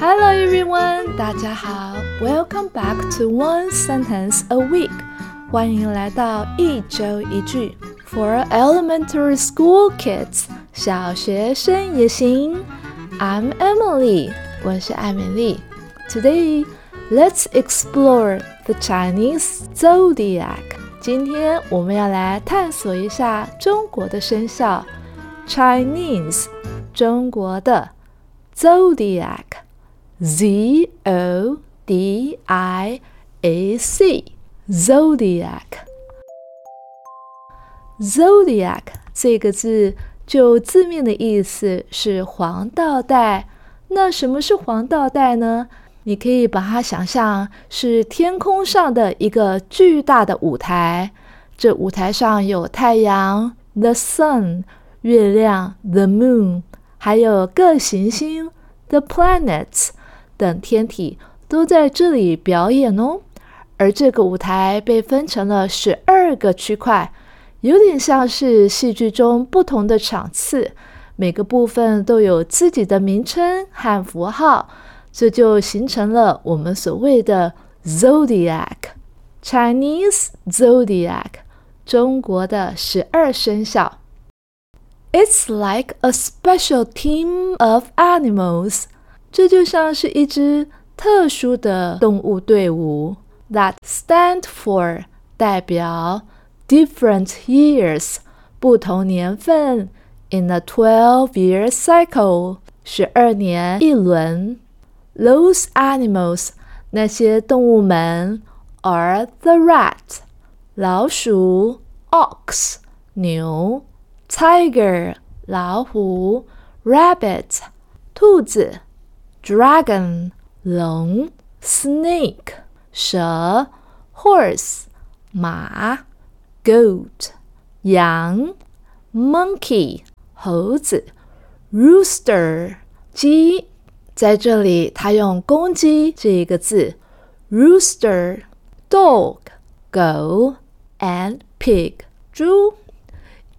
Hello everyone，大家好，Welcome back to One Sentence a Week，欢迎来到一周一句 For elementary school kids，小学生也行。I'm Emily，我是艾美丽。Today let's explore the Chinese zodiac。今天我们要来探索一下中国的生肖，Chinese，中国的 zodiac。 Z O D I A C zodiac zodiac 这个字就字面的意思是黄道带。那什么是黄道带呢？你可以把它想象是天空上的一个巨大的舞台。这舞台上有太阳 the sun，月亮 the moon，还有各行星 the planets。等天体都在这里表演哦，而这个舞台被分成了十二个区块，有点像是戏剧中不同的场次，每个部分都有自己的名称和符号，这就形成了我们所谓的 zodiac（Chinese zodiac），中国的十二生肖。It's like a special team of animals. 这就像是一支特殊的动物队伍，that stand for 代表 different years 不同年份 in a twelve-year cycle 十二年一轮。Those animals 那些动物们 are the rat 老鼠，ox 牛，tiger 老虎，rabbit 兔子。dragon 龙，snake 蛇，horse 马，goat 羊，monkey 猴子，rooster 鸡。在这里，他用公鸡这一个字，rooster。dog 狗，and pig 猪。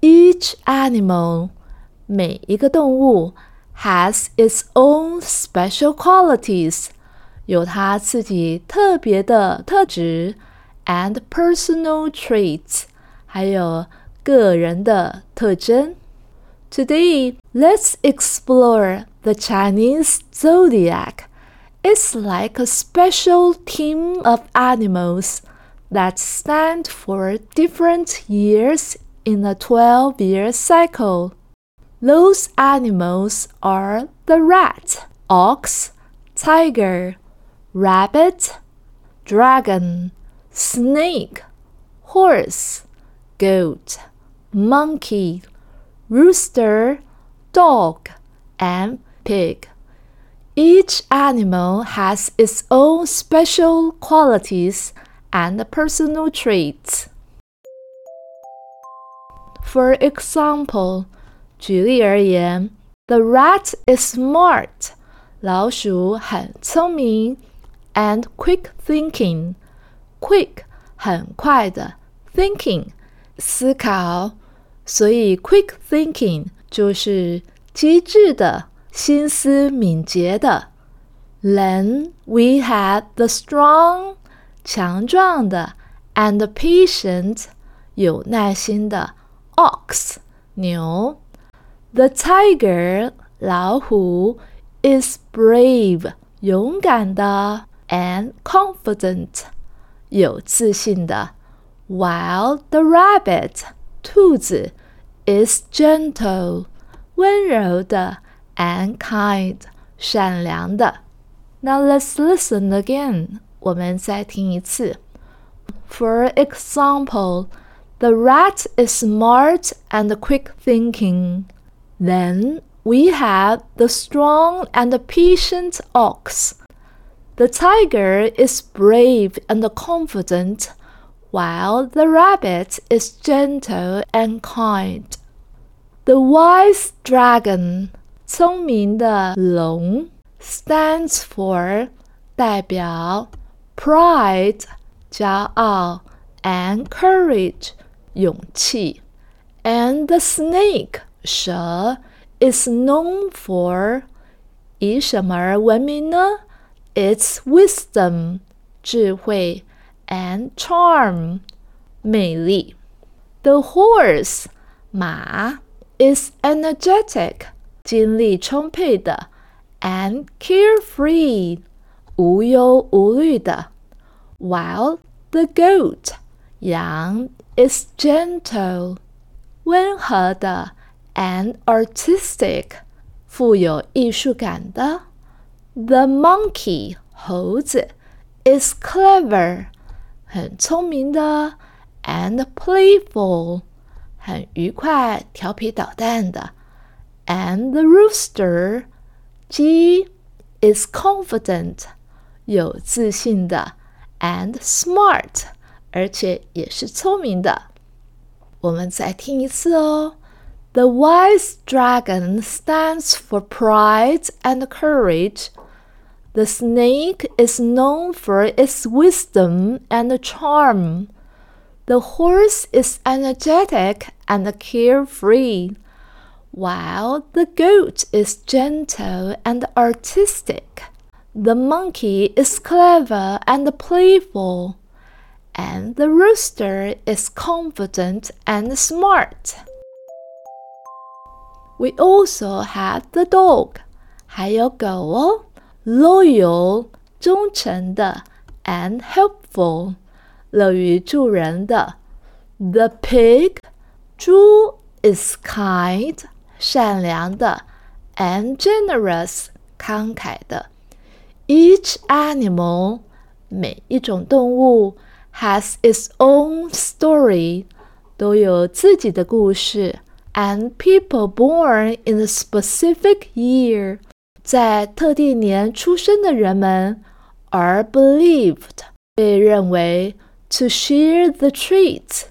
Each animal 每一个动物。 has its own special qualities，有它自己特别的特质，and personal traits，还有个人的特征。Today, let's explore the Chinese zodiac. It's like a special team of animals that stand for different years in a 12 year cycle. Those animals are the rat, ox, tiger, rabbit, dragon, snake, horse, goat, monkey, rooster, dog, and pig. Each animal has its own special qualities and personal traits. For example, 举例而言，The rat is smart，老鼠很聪明，and quick thinking。quick 很快的，thinking 思考，所以 quick thinking 就是机智的、心思敏捷的。Then we had the strong 强壮的，and patient 有耐心的 ox 牛。 The tiger 老虎 is brave 勇敢的 and confident 有自信的，while the rabbit 兔子 is gentle 温柔的 and kind 善良的。Now let's listen again. 我们再听一次。For example, the rat is smart and quick thinking. Then we have the strong and patient ox. The tiger is brave and confident, while the rabbit is gentle and kind. The wise dragon, 聪明的龙 stands for 代表 pride 骄傲 and courage 勇气 and the snake 蛇 is known for 以什么而闻名呢？It's wisdom，智慧，and charm，魅力。The horse，马，is energetic，精力充沛的，and carefree，无忧无虑的。While the goat，羊，is gentle，温和的 ，and artistic。富有艺术感的。The monkey 猴子 is clever 很聪明的，and playful 很愉快、调皮捣蛋的。And the rooster 鸡 is confident 有自信的，and smart 而且也是聪明的。我们再听一次哦。 The wise dragon stands for pride and courage. The snake is known for its wisdom and charm. The horse is energetic and carefree, while the goat is gentle and artistic. The monkey is clever and playful, and the rooster is confident and smart. We also have the dog，还有狗哦，loyal 忠诚的，and helpful 乐于助人的。The pig 猪 is kind 善良的，and generous 慷慨的。Each animal 每一种动物 has its own story 都有自己的故事。 and people born in a specific year，在特定年出生的人们 are believed 被认为 to share the traits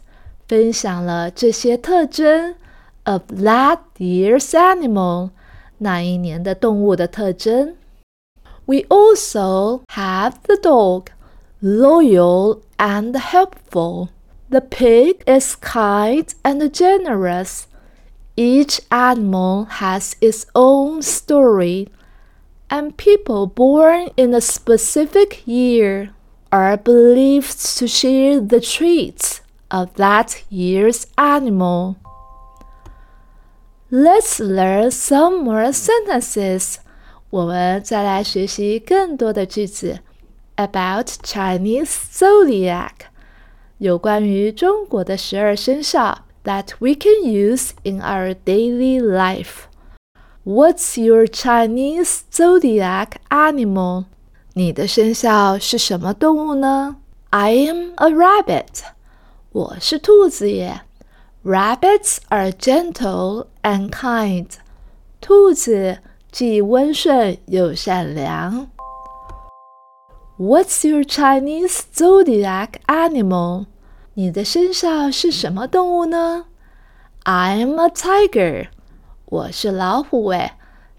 分享了这些特征 of that year's animal 那一年的动物的特征。We also have the dog, loyal and helpful. The pig is kind and generous. Each animal has its own story, and people born in a specific year are believed to share the traits of that year's animal. Let's learn some more sentences. 我们再来学习更多的句子 about Chinese zodiac，有关于中国的十二生肖。 that we can use in our daily life. What's your Chinese zodiac animal? 你的生肖是什么动物呢？I am a rabbit. 我是兔子耶。Rabbits are gentle and kind. 兔子既温顺又善良。What's your Chinese zodiac animal? 你的生肖是什么动物呢？I'm a tiger，我是老虎诶。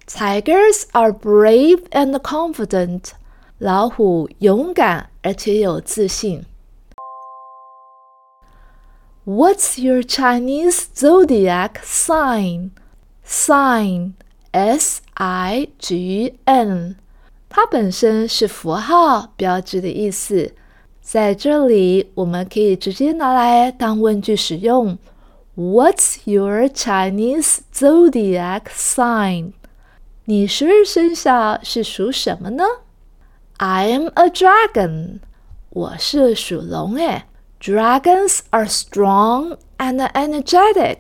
Tigers are brave and confident，老虎勇敢而且有自信。What's your Chinese zodiac sign? Sign, S-I-G-N，它本身是符号标志的意思。 在这里，我们可以直接拿来当问句使用。What's your Chinese zodiac sign？你十二生肖是属什么呢？I'm a dragon。我是属龙诶。Dragons are strong and energetic。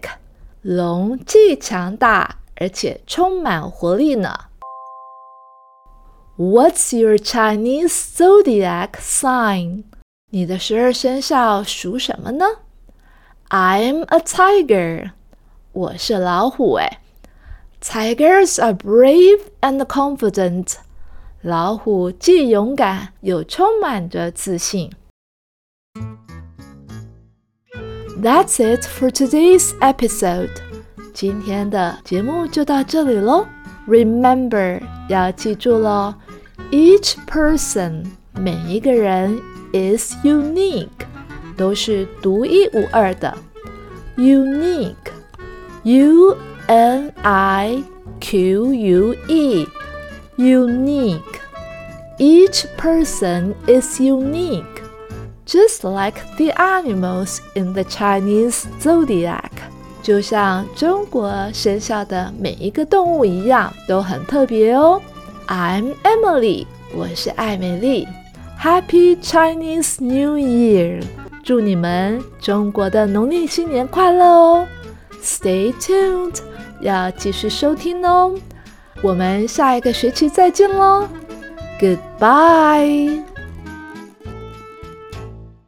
龙既强大而且充满活力呢。What's your Chinese zodiac sign？你的十二生肖属什么呢？I'm a tiger，我是老虎诶。Tigers are brave and confident，老虎既勇敢又充满着自信。That's it for today's episode。今天的节目就到这里喽。Remember，要记住喽 ，each person，每一个人。is unique，都是独一无二的。Unique，U N I Q U E， unique. Each person is unique, just like the animals in the Chinese zodiac. 就像中国生肖的每一个动物一样，都很特别哦。 I'm Emily，我是艾美丽。Happy Chinese New Year！祝你们中国的农历新年快乐哦！Stay tuned，要继续收听哦。我们下一个学期再见喽！Goodbye。